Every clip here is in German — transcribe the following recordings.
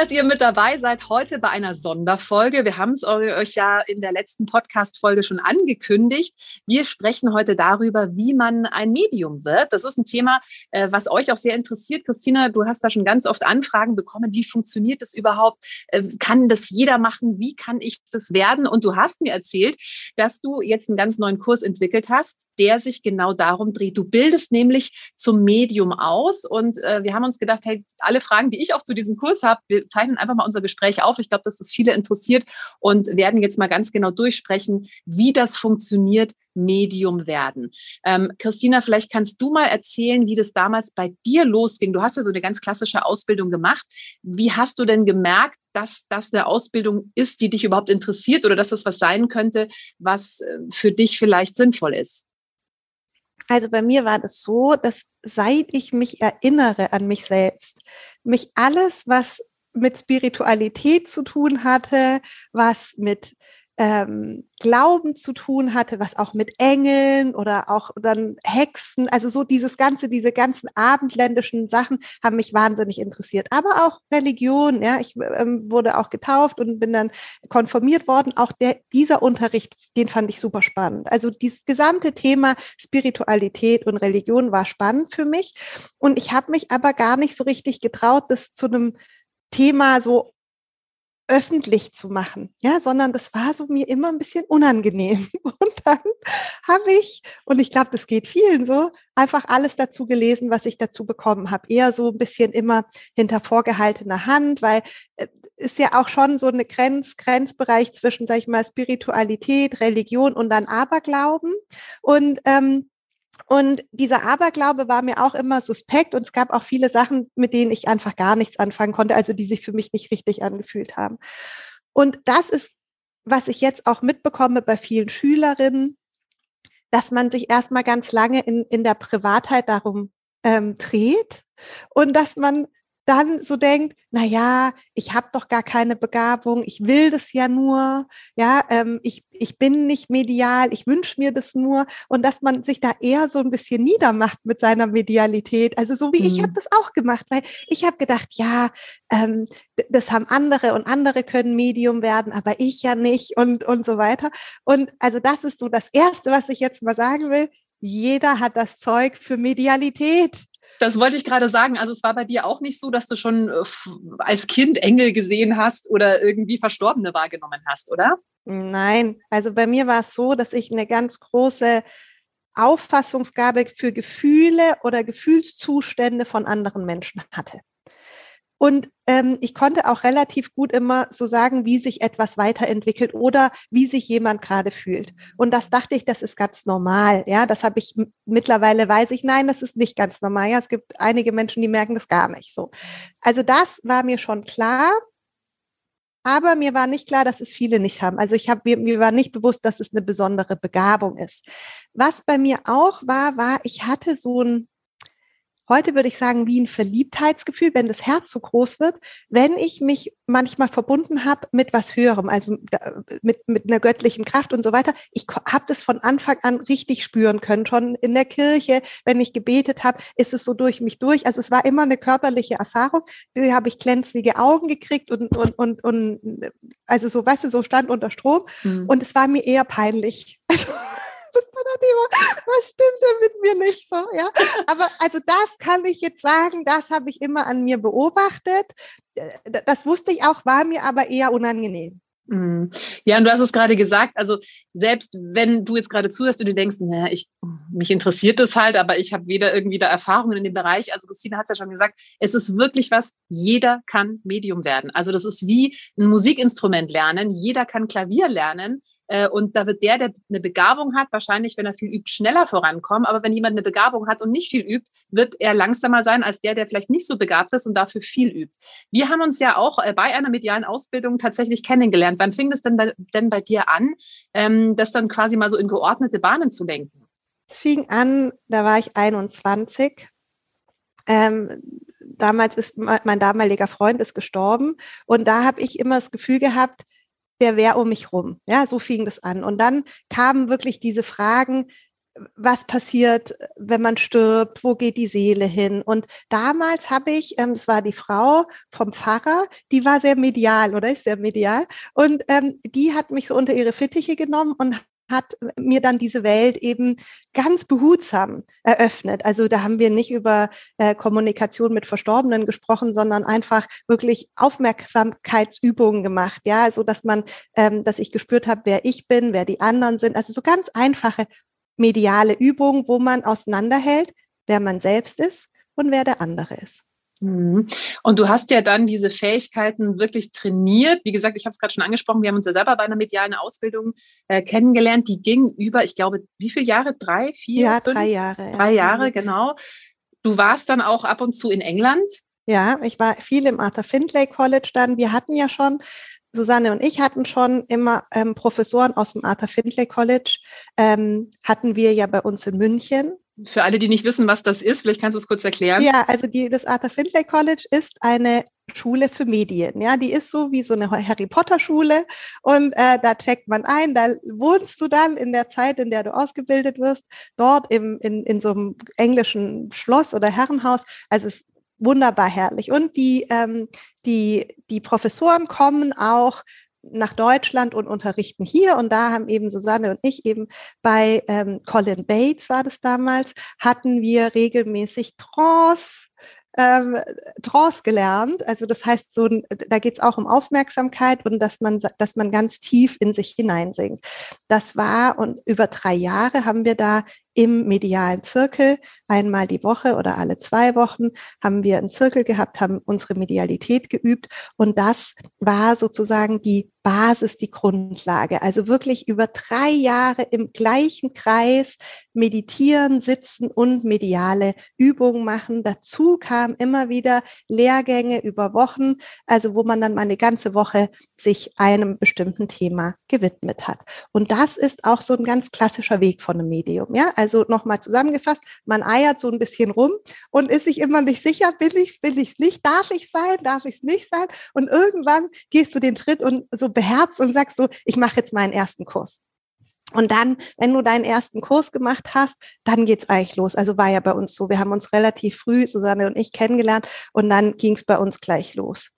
Dass ihr mit dabei seid heute bei einer Sonderfolge. Wir haben es euch ja in der letzten Podcast-Folge schon angekündigt. Wir sprechen heute darüber, wie man ein Medium wird. Das ist ein Thema, äh, was euch auch sehr interessiert. Christina, du hast da schon ganz oft Anfragen bekommen. Wie funktioniert das überhaupt? Äh, kann das jeder machen? Wie kann ich das werden? Und du hast mir erzählt, dass du jetzt einen ganz neuen Kurs entwickelt hast, der sich genau darum dreht. Du bildest nämlich zum Medium aus. Und äh, wir haben uns gedacht, hey, alle Fragen, die ich auch zu diesem Kurs habe, zeichnen einfach mal unser Gespräch auf. Ich glaube, dass es viele interessiert und werden jetzt mal ganz genau durchsprechen, wie das funktioniert, Medium werden. Ähm, Christina, vielleicht kannst du mal erzählen, wie das damals bei dir losging. Du hast ja so eine ganz klassische Ausbildung gemacht. Wie hast du denn gemerkt, dass das eine Ausbildung ist, die dich überhaupt interessiert oder dass das was sein könnte, was äh, für dich vielleicht sinnvoll ist? Also bei mir war das so, dass seit ich mich erinnere an mich selbst, mich alles, was mit Spiritualität zu tun hatte, was mit ähm, Glauben zu tun hatte, was auch mit Engeln oder auch dann Hexen, also so dieses ganze, diese ganzen abendländischen Sachen haben mich wahnsinnig interessiert. Aber auch Religion, ja, ich ähm, wurde auch getauft und bin dann konformiert worden. Auch der, dieser Unterricht, den fand ich super spannend. Also dieses gesamte Thema Spiritualität und Religion war spannend für mich. Und ich habe mich aber gar nicht so richtig getraut, das zu einem Thema so öffentlich zu machen, ja, sondern das war so mir immer ein bisschen unangenehm. Und dann habe ich, und ich glaube, das geht vielen so, einfach alles dazu gelesen, was ich dazu bekommen habe. Eher so ein bisschen immer hinter vorgehaltener Hand, weil äh, ist ja auch schon so eine Grenz, Grenzbereich zwischen, sag ich mal, Spiritualität, Religion und dann Aberglauben. Und ähm, und dieser Aberglaube war mir auch immer suspekt und es gab auch viele Sachen, mit denen ich einfach gar nichts anfangen konnte, also die sich für mich nicht richtig angefühlt haben. Und das ist, was ich jetzt auch mitbekomme bei vielen Schülerinnen, dass man sich erstmal ganz lange in, in der Privatheit darum ähm, dreht und dass man dann so denkt, na ja, ich habe doch gar keine Begabung, ich will das ja nur, ja, ähm, ich, ich bin nicht medial, ich wünsche mir das nur und dass man sich da eher so ein bisschen niedermacht mit seiner Medialität. Also so wie mhm. ich habe das auch gemacht, weil ich habe gedacht, ja, ähm, das haben andere und andere können Medium werden, aber ich ja nicht und, und so weiter. Und also das ist so das Erste, was ich jetzt mal sagen will. Jeder hat das Zeug für Medialität. Das wollte ich gerade sagen. Also es war bei dir auch nicht so, dass du schon äh, als Kind Engel gesehen hast oder irgendwie Verstorbene wahrgenommen hast, oder? Nein, also bei mir war es so, dass ich eine ganz große Auffassungsgabe für Gefühle oder Gefühlszustände von anderen Menschen hatte. Und ähm, ich konnte auch relativ gut immer so sagen, wie sich etwas weiterentwickelt oder wie sich jemand gerade fühlt. Und das dachte ich, das ist ganz normal. Ja, das habe ich mittlerweile weiß ich, nein, das ist nicht ganz normal. Ja, es gibt einige Menschen, die merken das gar nicht so. Also das war mir schon klar. Aber mir war nicht klar, dass es viele nicht haben. Also ich habe mir, mir war nicht bewusst, dass es eine besondere Begabung ist. Was bei mir auch war, war, ich hatte so ein heute würde ich sagen, wie ein Verliebtheitsgefühl, wenn das Herz so groß wird, wenn ich mich manchmal verbunden habe mit was Höherem, also mit, mit einer göttlichen Kraft und so weiter. Ich habe das von Anfang an richtig spüren können. Schon in der Kirche, wenn ich gebetet habe, ist es so durch mich durch. Also es war immer eine körperliche Erfahrung. Da habe ich glänzende Augen gekriegt und, und, und, und also so, weißt du, so stand unter Strom. Mhm. Und es war mir eher peinlich. Also, das immer, was stimmt denn mit mir nicht so, ja. Aber also das kann ich jetzt sagen, das habe ich immer an mir beobachtet. Äh, das wusste ich auch, war mir aber eher unangenehm. Mhm. Ja, und du hast es gerade gesagt, also selbst wenn du jetzt gerade zuhörst und du denkst, naja, ich, mich interessiert das halt, aber ich habe weder irgendwie da Erfahrungen in dem Bereich. Also Christine hat es ja schon gesagt, es ist wirklich was, jeder kann Medium werden. Also das ist wie ein Musikinstrument lernen, jeder kann Klavier lernen. Äh, und da wird der, der eine Begabung hat, wahrscheinlich, wenn er viel übt, schneller vorankommen. Aber wenn jemand eine Begabung hat und nicht viel übt, wird er langsamer sein als der, der vielleicht nicht so begabt ist und dafür viel übt. Wir haben uns ja auch äh, bei einer medialen Ausbildung tatsächlich kennengelernt. Wann fing das denn bei, denn bei dir an, ähm, das dann quasi mal so in geordnete Bahnen zu lenken? Es fing an, da war ich 21 ähm, damals ist mein damaliger Freund ist gestorben und da habe ich immer das Gefühl gehabt, der wäre um mich rum. Ja, so fing das an. Und dann kamen wirklich diese Fragen, was passiert, wenn man stirbt, wo geht die Seele hin? Und damals habe ich, ähm, es war die Frau vom Pfarrer, die war sehr medial oder ist sehr medial und ähm, die hat mich so unter ihre Fittiche genommen und hat mir dann diese Welt eben ganz behutsam eröffnet. Also da haben wir nicht über äh, Kommunikation mit Verstorbenen gesprochen, sondern einfach wirklich Aufmerksamkeitsübungen gemacht, ja, so dass man, ähm, dass ich gespürt habe, wer ich bin, wer die anderen sind. Also so ganz einfache mediale Übung, wo man auseinanderhält, wer man selbst ist und wer der andere ist. Mhm. Und du hast ja dann diese Fähigkeiten wirklich trainiert. Wie gesagt, ich habe es gerade schon angesprochen, wir haben uns ja selber bei einer medialen Ausbildung äh, kennengelernt. Die ging über, ich glaube, wie viele Jahre? Drei, vier? Ja, fünf? drei Jahre. Drei ja. Jahre, genau. Du warst dann auch ab und zu in England. Ja, ich war viel im Arthur Findlay College dann. Wir hatten ja schon Susanne und ich hatten schon immer ähm, Professoren aus dem Arthur Findlay College, ähm, hatten wir ja bei uns in München. Für alle, die nicht wissen, was das ist, vielleicht kannst du es kurz erklären. Ja, also die, das Arthur Findlay College ist eine Schule für Medien. Ja, die ist so wie so eine Harry Potter Schule und äh, da checkt man ein, da wohnst du dann in der Zeit, in der du ausgebildet wirst, dort im, in, in so einem englischen Schloss oder Herrenhaus. Also es wunderbar herrlich. Und die, ähm, die, die Professoren kommen auch nach Deutschland und unterrichten hier. Und da haben eben Susanne und ich eben bei ähm, Colin Bates war das damals, hatten wir regelmäßig Trance ähm, Trance gelernt. Also das heißt, so da geht es auch um Aufmerksamkeit und dass man, dass man ganz tief in sich hineinsinkt. Das war und über drei Jahre haben wir da im medialen Zirkel einmal die Woche oder alle zwei Wochen haben wir einen Zirkel gehabt, haben unsere Medialität geübt und das war sozusagen die Basis, die Grundlage. Also wirklich über drei Jahre im gleichen Kreis meditieren, sitzen und mediale Übungen machen. Dazu kam immer wieder Lehrgänge über Wochen, also wo man dann mal eine ganze Woche sich einem bestimmten Thema gewidmet hat. Und das ist auch so ein ganz klassischer Weg von einem Medium. Ja, also nochmal zusammengefasst, man eiert so ein bisschen rum und ist sich immer nicht sicher, will ich es, will ich es nicht, darf ich sein, darf ich es nicht sein? Und irgendwann gehst du den Schritt und so beherzt und sagst so, ich mache jetzt meinen ersten Kurs. Und dann, wenn du deinen ersten Kurs gemacht hast, dann geht's eigentlich los. Also war ja bei uns so. Wir haben uns relativ früh, Susanne und ich, kennengelernt und dann ging's bei uns gleich los.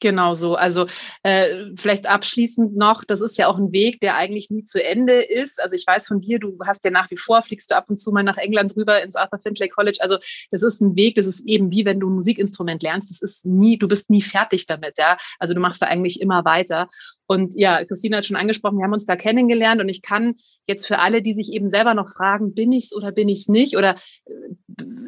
Genau so. Also äh, vielleicht abschließend noch, das ist ja auch ein Weg, der eigentlich nie zu Ende ist. Also ich weiß von dir, du hast ja nach wie vor, fliegst du ab und zu mal nach England rüber ins Arthur Findlay College. Also das ist ein Weg, das ist eben wie wenn du ein Musikinstrument lernst. Das ist nie, du bist nie fertig damit, ja. Also du machst da eigentlich immer weiter. Und ja, Christina hat schon angesprochen, wir haben uns da kennengelernt und ich kann jetzt für alle, die sich eben selber noch fragen, bin ich's oder bin ich's nicht oder äh,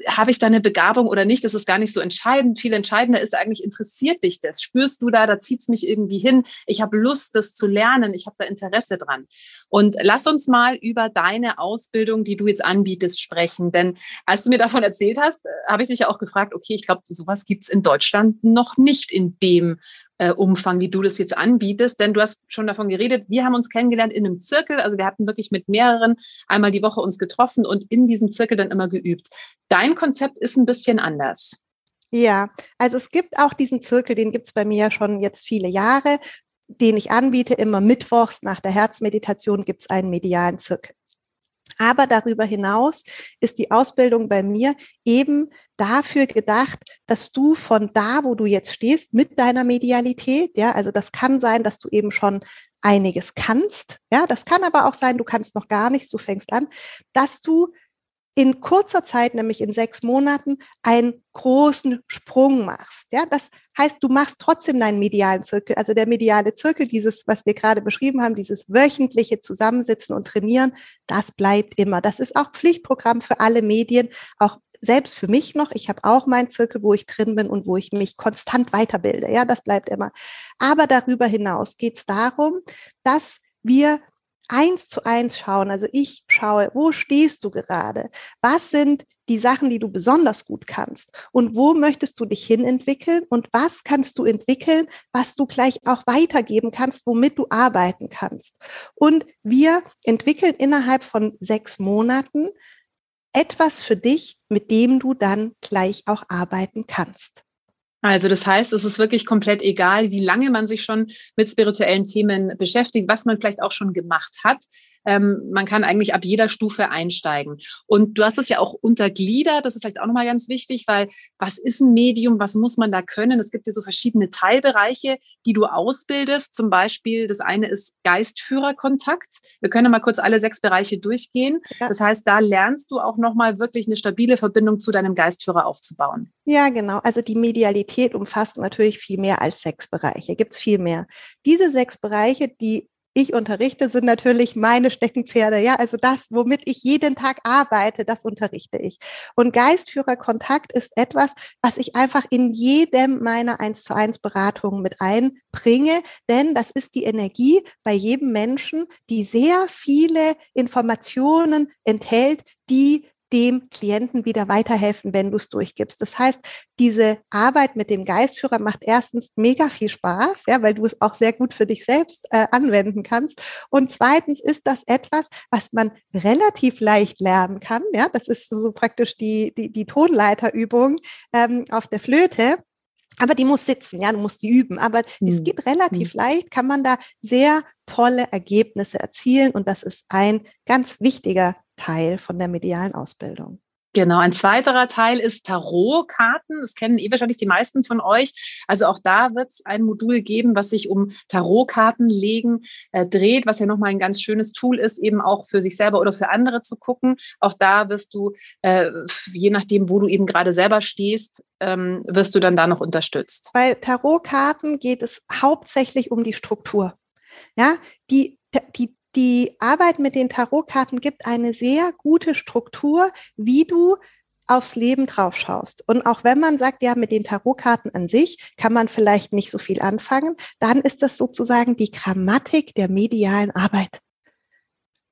habe ich da eine Begabung oder nicht, das ist gar nicht so entscheidend. Viel entscheidender ist eigentlich, interessiert dich das? Spürst du da, da zieht's mich irgendwie hin? Ich habe Lust, das zu lernen, ich habe da Interesse dran. Und lass uns mal über deine Ausbildung, die du jetzt anbietest, sprechen. Denn als du mir davon erzählt hast, äh, habe ich dich ja auch gefragt, okay, ich glaube, sowas gibt's in Deutschland noch nicht in dem äh, Umfang, wie du das jetzt anbietest. Denn du hast schon davon geredet, wir haben uns kennengelernt in einem Zirkel. Also wir hatten wirklich mit mehreren einmal die Woche uns getroffen und in diesem Zirkel dann immer geübt. Dein Konzept ist ein bisschen anders. Ja, also es gibt auch diesen Zirkel, den gibt es bei mir ja schon jetzt viele Jahre, den ich anbiete. Immer mittwochs nach der Herzmeditation gibt es einen medialen Zirkel. Aber darüber hinaus ist die Ausbildung bei mir eben dafür gedacht, dass du von da, wo du jetzt stehst, mit deiner Medialität, ja, also das kann sein, dass du eben schon einiges kannst, ja, das kann aber auch sein, du kannst noch gar nichts, du fängst an, dass du in kurzer Zeit, nämlich in sechs Monaten, einen großen Sprung machst. Ja, das heißt, du machst trotzdem deinen medialen Zirkel. Also der mediale Zirkel, dieses, was wir gerade beschrieben haben, dieses wöchentliche Zusammensitzen und Trainieren, das bleibt immer. Das ist auch Pflichtprogramm für alle Medien, auch selbst für mich noch. Ich habe auch meinen Zirkel, wo ich drin bin und wo ich mich konstant weiterbilde. Ja, das bleibt immer. Aber darüber hinaus geht es darum, dass wir eins zu eins schauen. Also ich schaue, wo stehst du gerade? Was sind die Sachen, die du besonders gut kannst? Und wo möchtest du dich hin entwickeln? Und was kannst du entwickeln, was du gleich auch weitergeben kannst, womit du arbeiten kannst? Und wir entwickeln innerhalb von sechs Monaten etwas für dich, mit dem du dann gleich auch arbeiten kannst. Also das heißt, es ist wirklich komplett egal, wie lange man sich schon mit spirituellen Themen beschäftigt, was man vielleicht auch schon gemacht hat. Ähm, man kann eigentlich ab jeder Stufe einsteigen. Und du hast es ja auch untergliedert, das ist vielleicht auch nochmal ganz wichtig, weil was ist ein Medium, was muss man da können? Es gibt ja so verschiedene Teilbereiche, die du ausbildest. Zum Beispiel, das eine ist Geistführerkontakt. Wir können mal kurz alle sechs Bereiche durchgehen. Ja. Das heißt, da lernst du auch nochmal wirklich eine stabile Verbindung zu deinem Geistführer aufzubauen. Ja, genau. Also die Medialität umfasst natürlich viel mehr als sechs Bereiche. Gibt es viel mehr. Diese sechs Bereiche, die ich unterrichte, sind natürlich meine Steckenpferde. Ja, also das, womit ich jeden Tag arbeite, das unterrichte ich. Und Geistführerkontakt ist etwas, was ich einfach in jedem meiner eins zu eins Beratungen mit einbringe, denn das ist die Energie bei jedem Menschen, die sehr viele Informationen enthält, die dem Klienten wieder weiterhelfen, wenn du es durchgibst. Das heißt, diese Arbeit mit dem Geistführer macht erstens mega viel Spaß, ja, weil du es auch sehr gut für dich selbst äh, anwenden kannst. Und zweitens ist das etwas, was man relativ leicht lernen kann. Ja, das ist so praktisch die, die, die Tonleiterübung ähm, auf der Flöte. Aber die muss sitzen, ja, du musst die üben. Aber mhm. es geht relativ mhm. leicht, kann man da sehr tolle Ergebnisse erzielen. Und das ist ein ganz wichtiger Teil von der medialen Ausbildung. Genau, ein zweiterer Teil ist Tarotkarten. Das kennen eh wahrscheinlich die meisten von euch. Also auch da wird es ein Modul geben, was sich um Tarotkarten legen äh, dreht, was ja nochmal ein ganz schönes Tool ist, eben auch für sich selber oder für andere zu gucken. Auch da wirst du, äh, je nachdem, wo du eben gerade selber stehst, ähm, wirst du dann da noch unterstützt. Bei Tarotkarten geht es hauptsächlich um die Struktur. Ja, die, die die Arbeit mit den Tarotkarten gibt eine sehr gute Struktur, wie du aufs Leben drauf schaust. Und auch wenn man sagt, ja, mit den Tarotkarten an sich kann man vielleicht nicht so viel anfangen, dann ist das sozusagen die Grammatik der medialen Arbeit.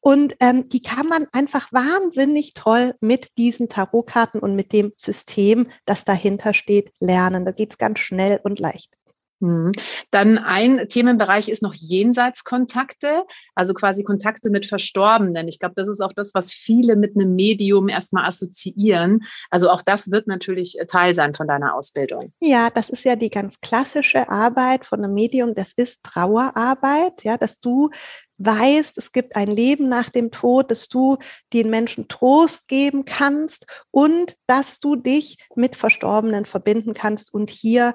Und ähm, die kann man einfach wahnsinnig toll mit diesen Tarotkarten und mit dem System, das dahinter steht, lernen. Da geht's ganz schnell und leicht. Mhm. Dann ein Themenbereich ist noch Jenseitskontakte, also quasi Kontakte mit Verstorbenen. Ich glaube, das ist auch das, was viele mit einem Medium erstmal assoziieren. Also auch das wird natürlich äh, Teil sein von deiner Ausbildung. Ja, das ist ja die ganz klassische Arbeit von einem Medium. Das ist Trauerarbeit, ja, dass du weißt, es gibt ein Leben nach dem Tod, dass du den Menschen Trost geben kannst und dass du dich mit Verstorbenen verbinden kannst und hier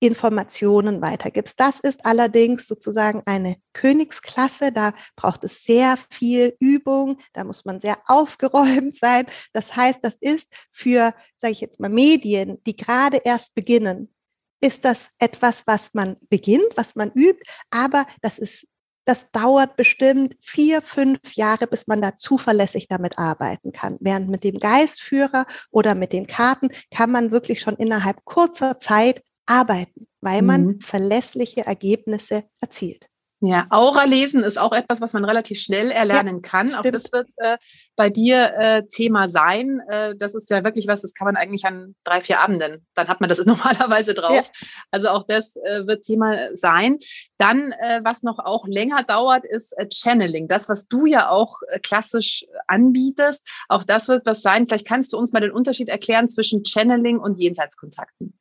Informationen weitergibst. Das ist allerdings sozusagen eine Königsklasse. Da braucht es sehr viel Übung. Da muss man sehr aufgeräumt sein. Das heißt, das ist für, sage ich jetzt mal, Medien, die gerade erst beginnen, ist das etwas, was man beginnt, was man übt. Aber das ist das dauert bestimmt vier, fünf Jahre, bis man da zuverlässig damit arbeiten kann. Während mit dem Geistführer oder mit den Karten kann man wirklich schon innerhalb kurzer Zeit arbeiten, weil man mhm. verlässliche Ergebnisse erzielt. Ja, Aura lesen ist auch etwas, was man relativ schnell erlernen ja, kann. Stimmt. Auch das wird äh, bei dir äh, Thema sein. Äh, das ist ja wirklich was, das kann man eigentlich an drei, vier Abenden. Dann hat man das normalerweise drauf. Ja. Also auch das äh, wird Thema sein. Dann, äh, was noch auch länger dauert, ist äh, Channeling. Das, was du ja auch klassisch anbietest. Auch das wird was sein. Vielleicht kannst du uns mal den Unterschied erklären zwischen Channeling und Jenseitskontakten.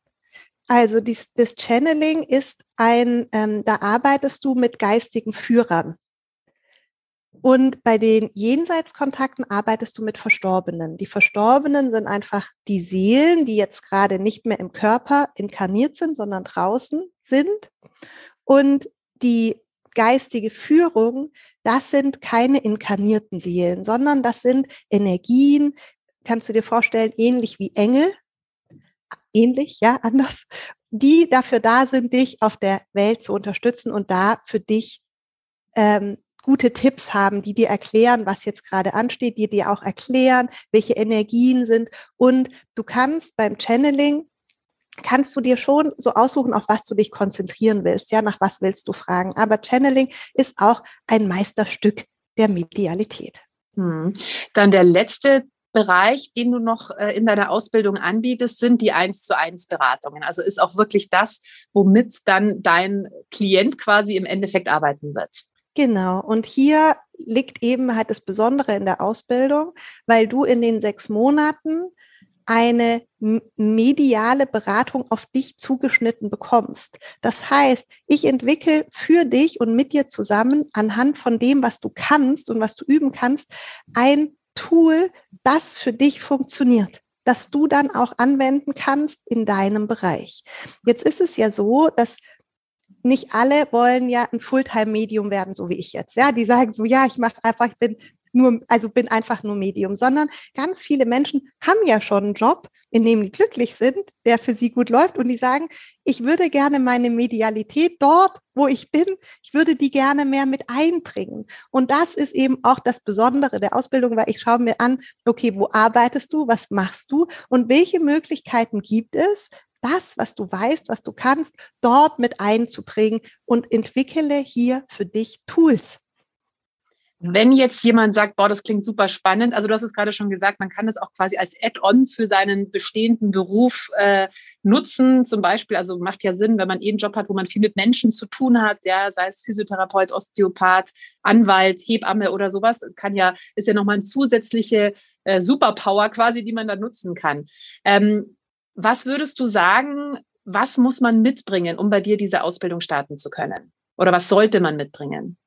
Also dies, das Channeling ist ein, ähm, da arbeitest du mit geistigen Führern. Und bei den Jenseitskontakten arbeitest du mit Verstorbenen. Die Verstorbenen sind einfach die Seelen, die jetzt gerade nicht mehr im Körper inkarniert sind, sondern draußen sind. Und die geistige Führung, das sind keine inkarnierten Seelen, sondern das sind Energien, kannst du dir vorstellen, ähnlich wie Engel, ähnlich, ja, anders, die dafür da sind, dich auf der Welt zu unterstützen und da für dich ähm, gute Tipps haben, die dir erklären, was jetzt gerade ansteht, die dir auch erklären, welche Energien sind. Und du kannst beim Channeling, kannst du dir schon so aussuchen, auf was du dich konzentrieren willst. Ja, nach was willst du fragen. Aber Channeling ist auch ein Meisterstück der Medialität. Hm. Dann der letzte Bereich, den du noch äh, in deiner Ausbildung anbietest, sind die eins zu eins Beratungen. Also ist auch wirklich das, womit dann dein Klient quasi im Endeffekt arbeiten wird. Genau. Und hier liegt eben halt das Besondere in der Ausbildung, weil du in den sechs Monaten eine mediale Beratung auf dich zugeschnitten bekommst. Das heißt, ich entwickle für dich und mit dir zusammen anhand von dem, was du kannst und was du üben kannst, ein Tool, das für dich funktioniert das du dann auch anwenden kannst in deinem Bereich. Jetzt ist es ja so, dass nicht alle wollen ja ein Fulltime-Medium werden, so wie ich jetzt. Ja, die sagen so, ja, ich mache einfach, ich bin nur, also bin einfach nur Medium, sondern ganz viele Menschen haben ja schon einen Job, in dem die glücklich sind, der für sie gut läuft und die sagen, ich würde gerne meine Medialität dort, wo ich bin, ich würde die gerne mehr mit einbringen. Und das ist eben auch das Besondere der Ausbildung, weil ich schaue mir an, okay, wo arbeitest du, was machst du und welche Möglichkeiten gibt es, das, was du weißt, was du kannst, dort mit einzubringen und entwickle hier für dich Tools. Wenn jetzt jemand sagt, boah, das klingt super spannend, also du hast es gerade schon gesagt, man kann das auch quasi als Add-on für seinen bestehenden Beruf äh, nutzen. Zum Beispiel, also macht ja Sinn, wenn man eh einen Job hat, wo man viel mit Menschen zu tun hat, ja, sei es Physiotherapeut, Osteopath, Anwalt, Hebamme oder sowas, kann ja, ist ja nochmal eine zusätzliche äh, Superpower quasi, die man da nutzen kann. Ähm, was würdest du sagen, was muss man mitbringen, um bei dir diese Ausbildung starten zu können? Oder was sollte man mitbringen?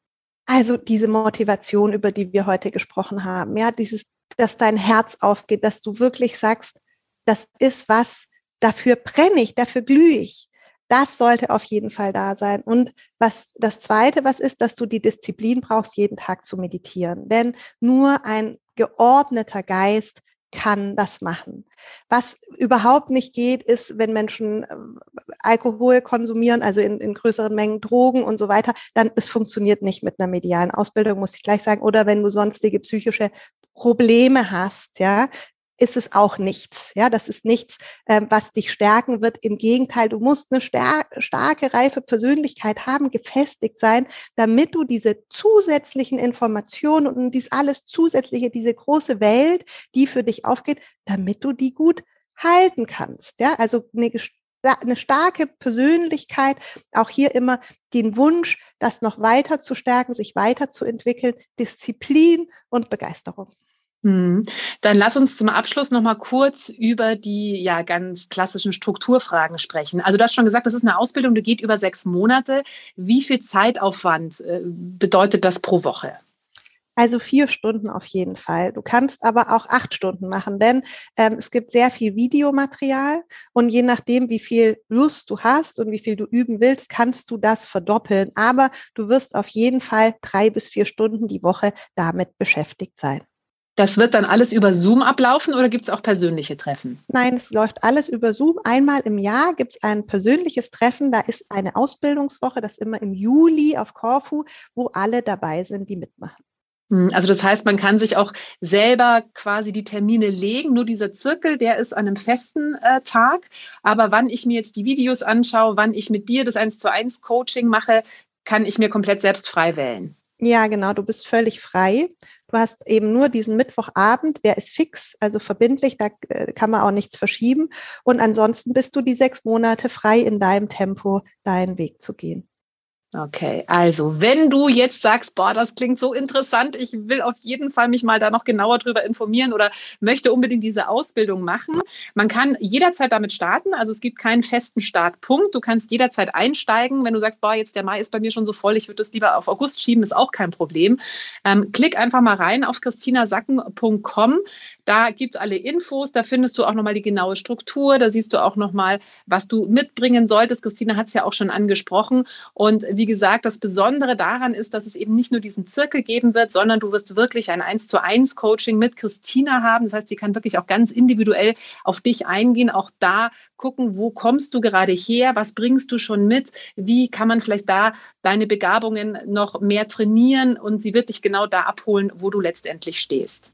Also diese Motivation, über die wir heute gesprochen haben, ja, dieses, dass dein Herz aufgeht, dass du wirklich sagst, das ist was, dafür brenne ich, dafür glühe ich. Das sollte auf jeden Fall da sein. Und was das zweite, was ist, dass du die Disziplin brauchst, jeden Tag zu meditieren. Denn nur ein geordneter Geist kann das machen. Was überhaupt nicht geht, ist, wenn Menschen äh, Alkohol konsumieren, also in, in größeren Mengen Drogen und so weiter, dann es funktioniert nicht mit einer medialen Ausbildung, muss ich gleich sagen. Oder wenn du sonstige psychische Probleme hast, ja, ist es auch nichts. Ja, das ist nichts, ähm, was dich stärken wird. Im Gegenteil, du musst eine starke, reife Persönlichkeit haben, gefestigt sein, damit du diese zusätzlichen Informationen und dies alles zusätzliche, diese große Welt, die für dich aufgeht, damit du die gut halten kannst. Ja, also eine eine starke Persönlichkeit, auch hier immer den Wunsch, das noch weiter zu stärken, sich weiterzuentwickeln, Disziplin und Begeisterung. Hm. Dann lass uns zum Abschluss noch mal kurz über die ja ganz klassischen Strukturfragen sprechen. Also du hast schon gesagt, das ist eine Ausbildung, die geht über sechs Monate. Wie viel Zeitaufwand äh, bedeutet das pro Woche? Also vier Stunden auf jeden Fall. Du kannst aber auch acht Stunden machen, denn ähm, es gibt sehr viel Videomaterial und je nachdem, wie viel Lust du hast und wie viel du üben willst, kannst du das verdoppeln. Aber du wirst auf jeden Fall drei bis vier Stunden die Woche damit beschäftigt sein. Das wird dann alles über Zoom ablaufen oder gibt es auch persönliche Treffen? Nein, es läuft alles über Zoom. Einmal im Jahr gibt es ein persönliches Treffen. Da ist eine Ausbildungswoche, das ist immer im Juli auf Korfu, wo alle dabei sind, die mitmachen. Hm, also das heißt, man kann sich auch selber quasi die Termine legen. Nur dieser Zirkel, der ist an einem festen äh, Tag. Aber wann ich mir jetzt die Videos anschaue, wann ich mit dir das 1 zu 1 Coaching mache, kann ich mir komplett selbst frei wählen. Ja, genau, du bist völlig frei. Du hast eben nur diesen Mittwochabend, der ist fix, also verbindlich, da äh, kann man auch nichts verschieben. Und ansonsten bist du die sechs Monate frei in deinem Tempo, deinen Weg zu gehen. Okay, also wenn du jetzt sagst, boah, das klingt so interessant, ich will auf jeden Fall mich mal da noch genauer drüber informieren oder möchte unbedingt diese Ausbildung machen, man kann jederzeit damit starten. Also es gibt keinen festen Startpunkt. Du kannst jederzeit einsteigen. Wenn du sagst, boah, jetzt der Mai ist bei mir schon so voll, ich würde das lieber auf August schieben, ist auch kein Problem. Ähm, klick einfach mal rein auf christinasacken.com. Da gibt es alle Infos, da findest du auch nochmal die genaue Struktur, da siehst du auch nochmal, was du mitbringen solltest. Christina hat es ja auch schon angesprochen. Und wie gesagt, das Besondere daran ist, dass es eben nicht nur diesen Zirkel geben wird, sondern du wirst wirklich ein 1 zu 1 Coaching mit Christina haben. Das heißt, sie kann wirklich auch ganz individuell auf dich eingehen, auch da gucken, wo kommst du gerade her, was bringst du schon mit, wie kann man vielleicht da deine Begabungen noch mehr trainieren und sie wird dich genau da abholen, wo du letztendlich stehst.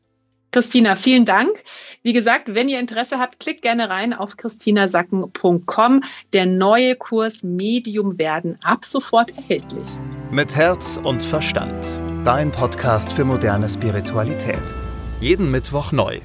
Christina, vielen Dank. Wie gesagt, wenn ihr Interesse habt, klickt gerne rein auf christinasacken.com. Der neue Kurs Medium werden ab sofort erhältlich. Mit Herz und Verstand. Dein Podcast für moderne Spiritualität. Jeden Mittwoch neu.